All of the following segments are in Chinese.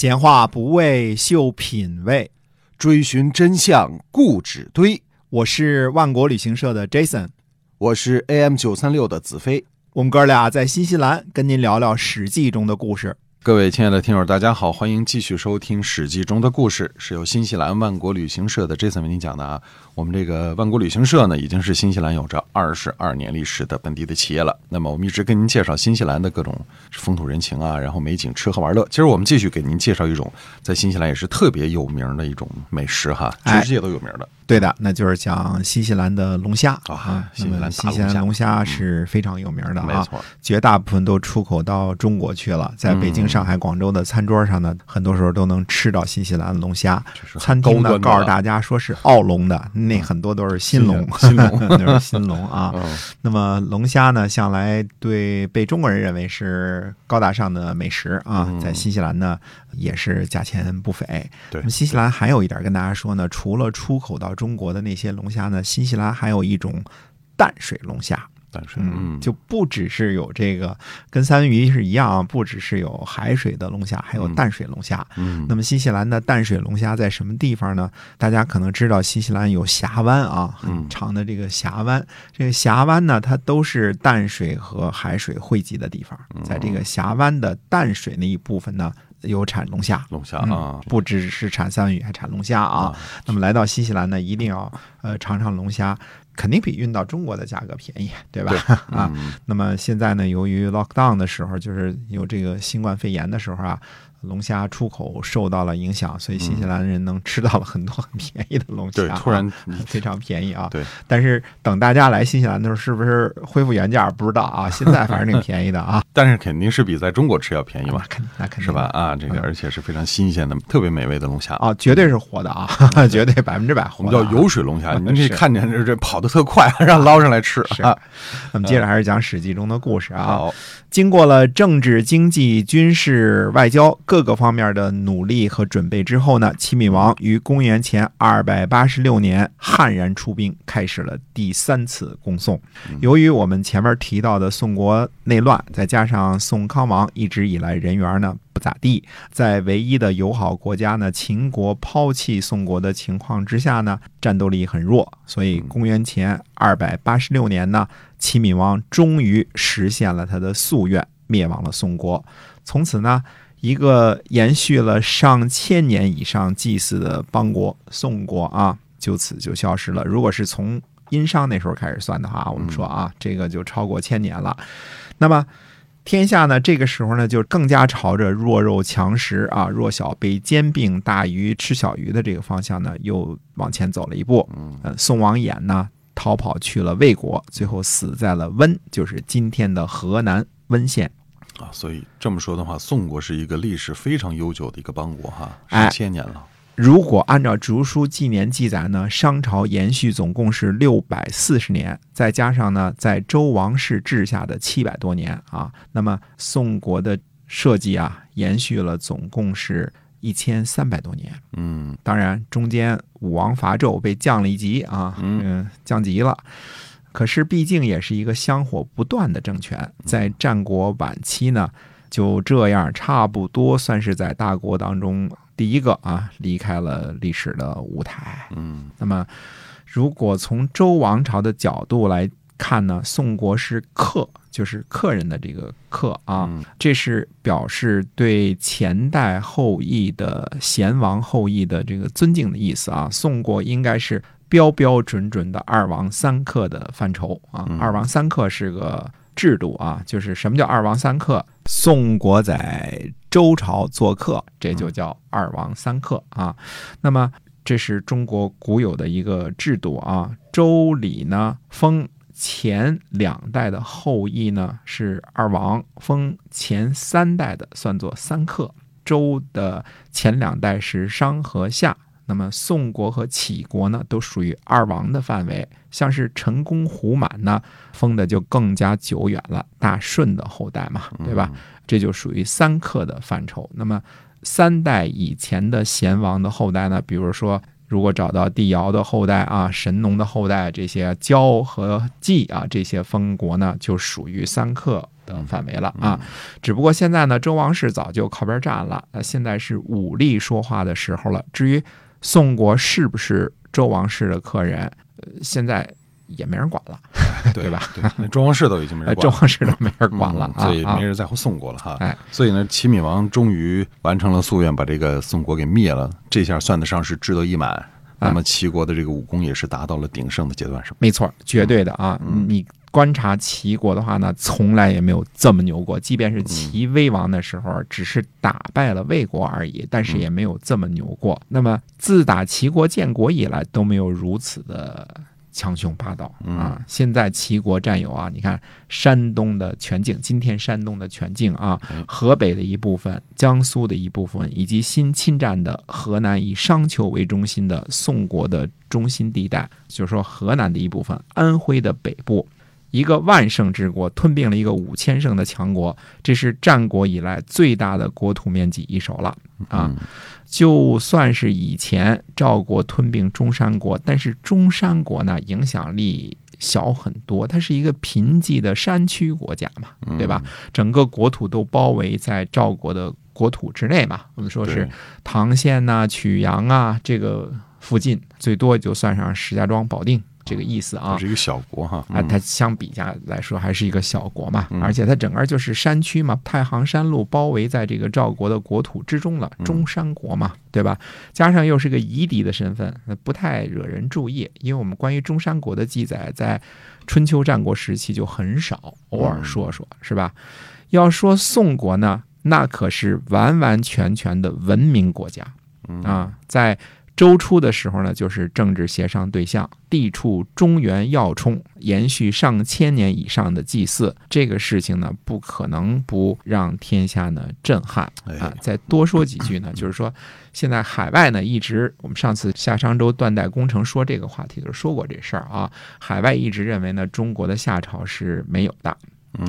闲话不为秀品味，追寻真相固执堆。我是万国旅行社的 Jason，我是 AM 九三六的子飞。我们哥俩在新西兰跟您聊聊《史记》中的故事。各位亲爱的听友，大家好，欢迎继续收听《史记》中的故事，是由新西兰万国旅行社的 Jason 为您讲的啊。我们这个万国旅行社呢，已经是新西兰有着二十二年历史的本地的企业了。那么我们一直跟您介绍新西兰的各种风土人情啊，然后美景、吃喝玩乐。今儿我们继续给您介绍一种在新西兰也是特别有名的一种美食哈，全世界都有名的。对的，那就是讲新西兰的龙虾啊，新西兰新西兰龙虾是非常有名的啊，没错，绝大部分都出口到中国去了。在北京、上海、广州的餐桌上呢，很多时候都能吃到新西兰的龙虾。餐厅呢告诉大家说是澳龙的，那很多都是。新龙，新 龙，那是新龙啊。那么龙虾呢，向来对被中国人认为是高大上的美食啊，在新西兰呢也是价钱不菲。对，那么新西兰还有一点跟大家说呢，除了出口到中国的那些龙虾呢，新西兰还有一种淡水龙虾。淡水，嗯，就不只是有这个跟三文鱼是一样啊，不只是有海水的龙虾，还有淡水龙虾。嗯，那么新西兰的淡水龙虾在什么地方呢？大家可能知道，新西兰有峡湾啊，很长的这个峡湾。这个峡湾呢，它都是淡水和海水汇集的地方。在这个峡湾的淡水那一部分呢，有产龙虾。龙虾啊，不只是产三文鱼，还产龙虾啊。那么来到新西兰呢，一定要呃尝尝龙虾。肯定比运到中国的价格便宜，对吧？啊，那么现在呢，由于 lockdown 的时候，就是有这个新冠肺炎的时候啊。龙虾出口受到了影响，所以新西兰人能吃到了很多很便宜的龙虾，对，突然非常便宜啊。对，但是等大家来新西兰的时候，是不是恢复原价不知道啊？现在反正挺便宜的啊。但是肯定是比在中国吃要便宜嘛，肯定那肯定是吧？啊，这个而且是非常新鲜的、特别美味的龙虾啊，绝对是活的啊，绝对百分之百活。我们叫油水龙虾，您可以看见这这跑得特快，让捞上来吃。啊。我们接着还是讲《史记》中的故事啊。经过了政治、经济、军事、外交各个方面的努力和准备之后呢，齐闵王于公元前二百八十六年悍然出兵，开始了第三次攻宋。由于我们前面提到的宋国内乱，再加上宋康王一直以来人缘呢不咋地，在唯一的友好国家呢秦国抛弃宋国的情况之下呢，战斗力很弱，所以公元前二百八十六年呢。齐闵王终于实现了他的夙愿，灭亡了宋国。从此呢，一个延续了上千年以上祭祀的邦国宋国啊，就此就消失了。如果是从殷商那时候开始算的话，我们说啊，这个就超过千年了。那么天下呢，这个时候呢，就更加朝着弱肉强食啊，弱小被兼并，大鱼吃小鱼的这个方向呢，又往前走了一步。嗯，宋王衍呢？逃跑去了魏国，最后死在了温，就是今天的河南温县啊。所以这么说的话，宋国是一个历史非常悠久的一个邦国哈，上千年了。如果按照竹书纪年记载呢，商朝延续总共是六百四十年，再加上呢在周王室治下的七百多年啊，那么宋国的设计啊延续了总共是。一千三百多年，嗯，当然中间武王伐纣被降了一级啊，嗯，降级了。可是毕竟也是一个香火不断的政权，在战国晚期呢，就这样差不多算是在大国当中第一个啊离开了历史的舞台。嗯，那么如果从周王朝的角度来看呢，宋国是客。就是客人的这个客啊，这是表示对前代后裔的贤王后裔的这个尊敬的意思啊。宋国应该是标标准准的二王三客的范畴啊。二王三客是个制度啊，就是什么叫二王三客？宋国在周朝做客，这就叫二王三客啊。那么这是中国古有的一个制度啊。周礼呢封。前两代的后裔呢是二王，封前三代的算作三客。周的前两代是商和夏，那么宋国和杞国呢都属于二王的范围。像是陈宫胡满呢，封的就更加久远了，大顺的后代嘛，对吧？这就属于三克的范畴。那么三代以前的贤王的后代呢，比如说。如果找到帝尧的后代啊，神农的后代，这些焦和季啊，这些封国呢，就属于三克的范围了啊。只不过现在呢，周王室早就靠边站了，那，现在是武力说话的时候了。至于宋国是不是周王室的客人，呃，现在也没人管了，对吧？对，那周王室都已经没人管，周王室都没人管了啊，所以没人在乎宋国了哈。哎，所以呢，齐闵王终于完成了夙愿，把这个宋国给灭了，这下算得上是志得意满。那么齐国的这个武功也是达到了鼎盛的阶段，是吧？没错，绝对的啊！你观察齐国的话呢，从来也没有这么牛过。即便是齐威王的时候，只是打败了魏国而已，但是也没有这么牛过。那么自打齐国建国以来，都没有如此的。强雄霸道啊！现在齐国占有啊，你看山东的全境，今天山东的全境啊，河北的一部分，江苏的一部分，以及新侵占的河南以商丘为中心的宋国的中心地带，就是说河南的一部分，安徽的北部。一个万圣之国吞并了一个五千胜的强国，这是战国以来最大的国土面积一手了啊！就算是以前赵国吞并中山国，但是中山国呢影响力小很多，它是一个贫瘠的山区国家嘛，对吧？整个国土都包围在赵国的国土之内嘛。我们说是唐县呐、曲阳啊这个附近，最多就算上石家庄、保定。这个意思啊，是一个小国哈啊，它相比较来说还是一个小国嘛，而且它整个就是山区嘛，太行山路包围在这个赵国的国土之中了，中山国嘛，对吧？加上又是个夷狄的身份，不太惹人注意，因为我们关于中山国的记载在春秋战国时期就很少，偶尔说说是吧？要说宋国呢，那可是完完全全的文明国家啊，在。周初的时候呢，就是政治协商对象，地处中原要冲，延续上千年以上的祭祀，这个事情呢，不可能不让天下呢震撼啊！再多说几句呢，就是说，现在海外呢，一直我们上次夏商周断代工程说这个话题的时候说过这事儿啊，海外一直认为呢，中国的夏朝是没有的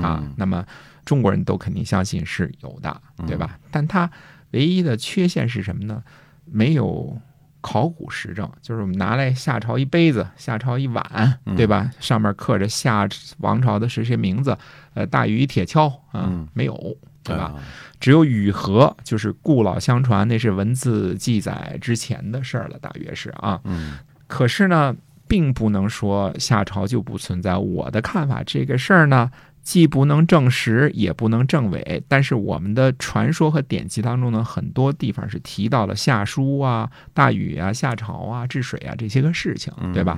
啊，那么中国人都肯定相信是有的，对吧？但它唯一的缺陷是什么呢？没有。考古实证就是我们拿来夏朝一杯子、夏朝一碗，对吧？上面刻着夏王朝的是谁名字？呃，大禹铁锹啊，没有，对吧？只有禹和，就是故老相传，那是文字记载之前的事儿了，大约是啊。嗯。可是呢，并不能说夏朝就不存在。我的看法，这个事儿呢。既不能证实，也不能证伪，但是我们的传说和典籍当中呢，很多地方是提到了夏书啊、大禹啊、夏朝啊、治水啊这些个事情，对吧？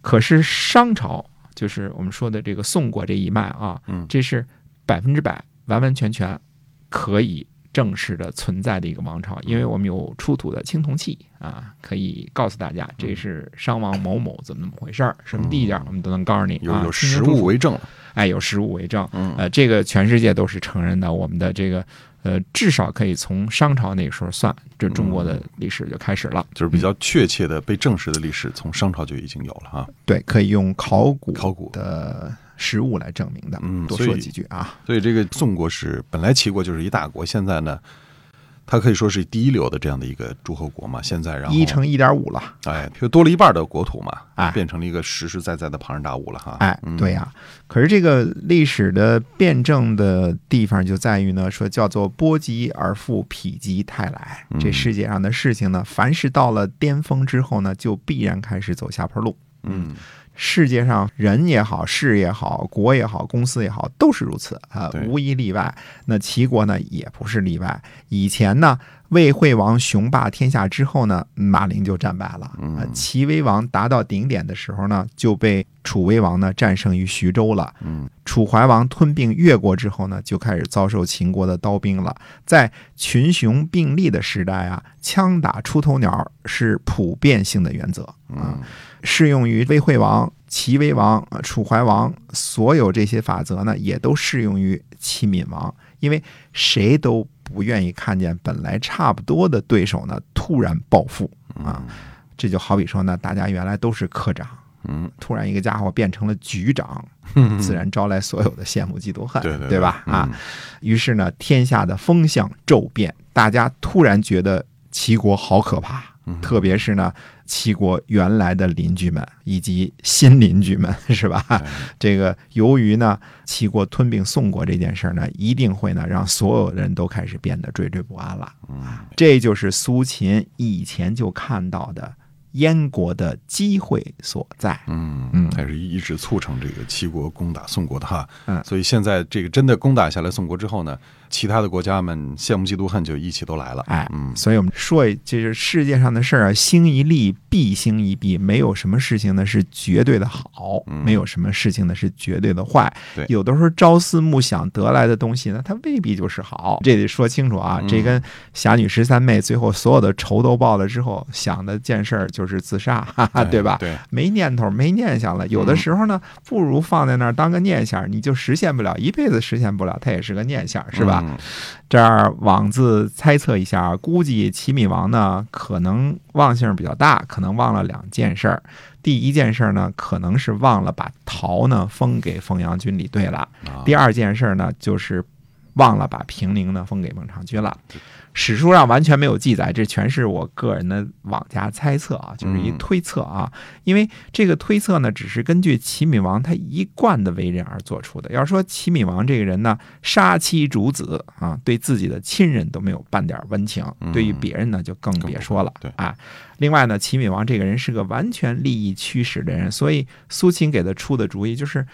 可是商朝，就是我们说的这个宋国这一脉啊，这是百分之百、完完全全可以。正式的存在的一个王朝，因为我们有出土的青铜器啊，可以告诉大家这是商王某某怎么怎么回事儿，什么地点我们都能告诉你啊，有实物为证。哎，有实物为证，呃，这个全世界都是承认的。我们的这个呃，至少可以从商朝那个时候算，这中国的历史就开始了，就是比较确切的被证实的历史，从商朝就已经有了哈。对，可以用考古考古的。实物来证明的，嗯，多说几句啊。所以这个宋国是本来齐国就是一大国，现在呢，它可以说是第一流的这样的一个诸侯国嘛。现在然后一乘一点五了，哎，就多了一半的国土嘛，哎，变成了一个实实在在的庞然大物了哈。哎，对呀。可是这个历史的辩证的地方就在于呢，说叫做波及而复，否极泰来。这世界上的事情呢，凡是到了巅峰之后呢，就必然开始走下坡路。嗯。世界上人也好，事也好，国也好，公司也好，都是如此啊，无一例外。那齐国呢，也不是例外。以前呢，魏惠王雄霸天下之后呢，马陵就战败了。啊，齐威王达到顶点的时候呢，就被楚威王呢战胜于徐州了。嗯，楚怀王吞并越国之后呢，就开始遭受秦国的刀兵了。在群雄并立的时代啊，枪打出头鸟是普遍性的原则啊。适用于魏惠王、齐威王、楚怀王，所有这些法则呢，也都适用于齐闵王，因为谁都不愿意看见本来差不多的对手呢突然暴富啊！这就好比说呢，大家原来都是科长，嗯，突然一个家伙变成了局长，自然招来所有的羡慕嫉妒恨，对吧？啊，于是呢，天下的风向骤变，大家突然觉得齐国好可怕。特别是呢，齐国原来的邻居们以及新邻居们，是吧？这个由于呢，齐国吞并宋国这件事呢，一定会呢让所有人都开始变得惴惴不安了。嗯，这就是苏秦以前就看到的。燕国的机会所在，嗯嗯，还是一直促成这个齐国攻打宋国的哈，嗯，所以现在这个真的攻打下来宋国之后呢，其他的国家们羡慕嫉妒恨就一起都来了，哎，嗯，所以我们说，就是世界上的事儿啊，兴一利必兴一弊，没有什么事情呢是绝对的好，没有什么事情呢是绝对的坏，对，有的时候朝思暮想得来的东西呢，它未必就是好，这得说清楚啊，这跟侠女十三妹最后所有的仇都报了之后想的件事儿就。是自杀，哈哈，对吧？对，没念头，没念想了。有的时候呢，不如放在那儿当个念想，你就实现不了，一辈子实现不了，它也是个念想，是吧？这儿妄自猜测一下，估计齐闵王呢，可能忘性比较大，可能忘了两件事儿。第一件事呢，可能是忘了把陶呢封给凤阳军李队了。第二件事呢，就是忘了把平陵呢封给孟尝君了。史书上完全没有记载，这全是我个人的妄加猜测啊，就是一推测啊。因为这个推测呢，只是根据齐闵王他一贯的为人而做出的。要说齐闵王这个人呢，杀妻逐子啊，对自己的亲人都没有半点温情，对于别人呢就更别说了。对啊，另外呢，齐闵王这个人是个完全利益驱使的人，所以苏秦给他出的主意就是。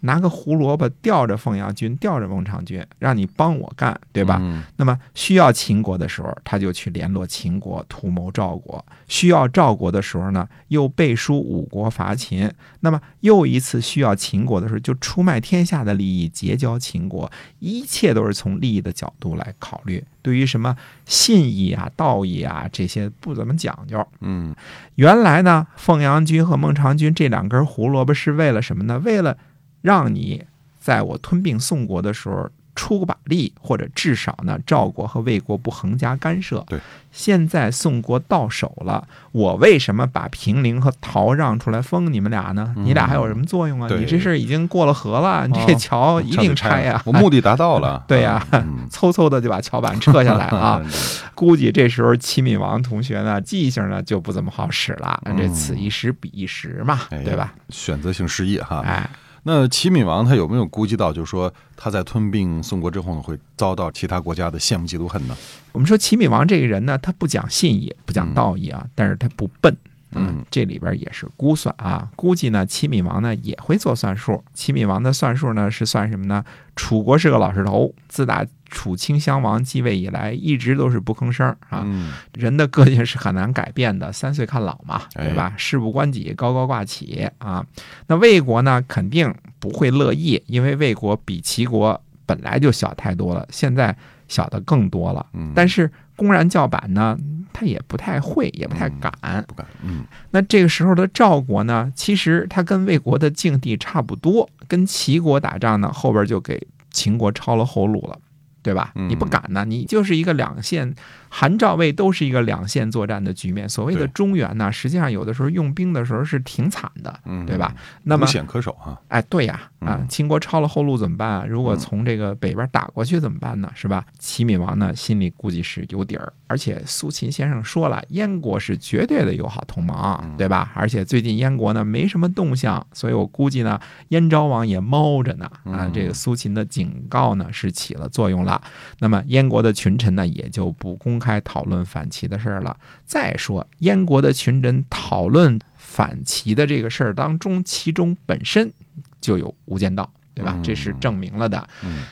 拿个胡萝卜吊着凤阳君，吊着孟尝君，让你帮我干，对吧？那么需要秦国的时候，他就去联络秦国，图谋赵国；需要赵国的时候呢，又背书五国伐秦。那么又一次需要秦国的时候，就出卖天下的利益，结交秦国。一切都是从利益的角度来考虑，对于什么信义啊、道义啊这些不怎么讲究。嗯，原来呢，凤阳君和孟尝君这两根胡萝卜是为了什么呢？为了让你在我吞并宋国的时候出把力，或者至少呢，赵国和魏国不横加干涉。对，现在宋国到手了，我为什么把平陵和陶让出来封你们俩呢？你俩还有什么作用啊？你这事已经过了河了，你这桥一定拆呀！我目的达到了。对呀，嗖嗖的就把桥板撤下来啊！估计这时候齐闵王同学呢，记性呢就不怎么好使了。这此一时彼一时嘛，对吧？选择性失忆哈。哎。那齐闵王他有没有估计到，就是说他在吞并宋国之后呢，会遭到其他国家的羡慕嫉妒恨呢？我们说齐闵王这个人呢，他不讲信义，不讲道义啊，但是他不笨。嗯，这里边也是估算啊，估计呢，齐闵王呢也会做算术。齐闵王的算术呢是算什么呢？楚国是个老实头，自打楚顷襄王继位以来，一直都是不吭声啊。人的个性是很难改变的，三岁看老嘛，对吧？事不关己，高高挂起啊。那魏国呢，肯定不会乐意，因为魏国比齐国本来就小太多了，现在小的更多了。但是公然叫板呢？他也不太会，也不太敢，不敢。嗯，那这个时候的赵国呢，其实他跟魏国的境地差不多，跟齐国打仗呢，后边就给秦国抄了后路了。对吧？你不敢呢，你就是一个两线，韩赵魏都是一个两线作战的局面。所谓的中原呢，实际上有的时候用兵的时候是挺惨的，对吧？那么无险可守啊。哎，对呀，啊，秦国抄了后路怎么办啊？如果从这个北边打过去怎么办呢？是吧？齐闵王呢，心里估计是有底儿，而且苏秦先生说了，燕国是绝对的友好同盟，对吧？而且最近燕国呢没什么动向，所以我估计呢，燕昭王也猫着呢。啊，这个苏秦的警告呢是起了作用了。那么燕国的群臣呢，也就不公开讨论反齐的事儿了。再说，燕国的群臣讨论反齐的这个事儿当中，其中本身就有无间道，对吧？这是证明了的。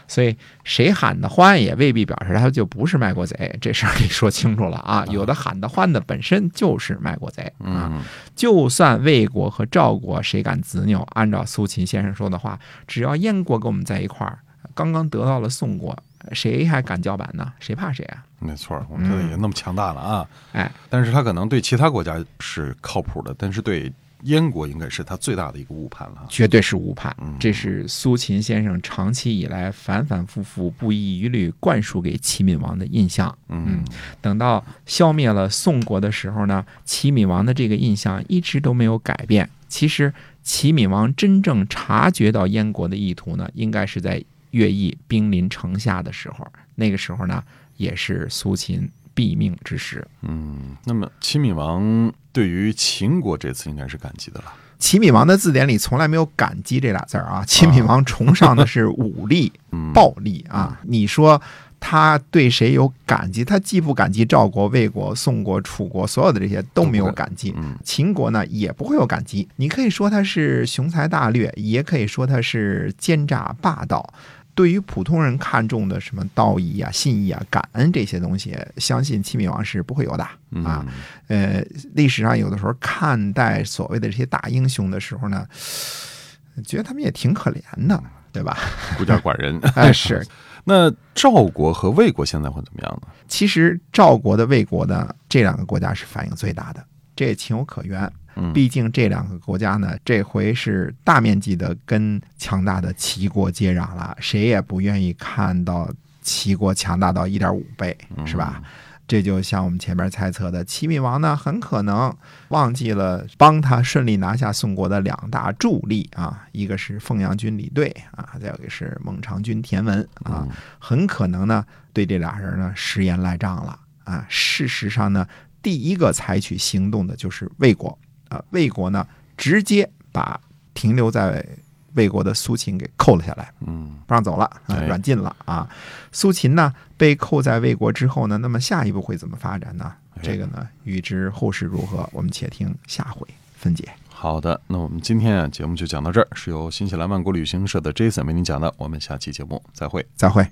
所以谁喊的欢，也未必表示他就不是卖国贼。这事儿得说清楚了啊！有的喊的欢的本身就是卖国贼啊！就算魏国和赵国谁敢执拗，按照苏秦先生说的话，只要燕国跟我们在一块儿。刚刚得到了宋国，谁还敢叫板呢？谁怕谁啊？没错，我们现在也那么强大了啊！哎，但是他可能对其他国家是靠谱的，但是对燕国应该是他最大的一个误判了。绝对是误判，这是苏秦先生长期以来反反复复、不遗余力灌输给齐闵王的印象。嗯，等到消灭了宋国的时候呢，齐闵王的这个印象一直都没有改变。其实，齐闵王真正察觉到燕国的意图呢，应该是在。乐毅兵临城下的时候，那个时候呢，也是苏秦毙命之时。嗯，那么齐闵王对于秦国这次应该是感激的了。齐闵王的字典里从来没有“感激”这俩字儿啊，齐闵王崇尚的是武力、暴力啊。你说他对谁有感激？他既不感激赵国、魏国、宋国、楚国，所有的这些都没有感激。秦国呢，也不会有感激。你可以说他是雄才大略，也可以说他是奸诈霸道。对于普通人看重的什么道义啊、信义啊、感恩这些东西，相信齐闵王是不会有的啊。呃，历史上有的时候看待所谓的这些大英雄的时候呢，觉得他们也挺可怜的，对吧？孤家寡人。哎，是。那赵国和魏国现在会怎么样呢？其实赵国的、魏国的这两个国家是反应最大的，这也情有可原。毕竟这两个国家呢，这回是大面积的跟强大的齐国接壤了，谁也不愿意看到齐国强大到一点五倍，是吧？这就像我们前面猜测的，齐闵王呢，很可能忘记了帮他顺利拿下宋国的两大助力啊，一个是凤阳军李队啊，再有一个是孟尝君田文啊，很可能呢对这俩人呢食言赖账了啊。事实上呢，第一个采取行动的就是魏国。啊，魏国呢，直接把停留在魏国的苏秦给扣了下来，嗯，不让走了，啊，软禁了啊。苏秦呢，被扣在魏国之后呢，那么下一步会怎么发展呢？这个呢，预知后事如何，我们且听下回分解。好的，那我们今天啊，节目就讲到这儿，是由新西兰万国旅行社的 Jason 为您讲的，我们下期节目再会，再会。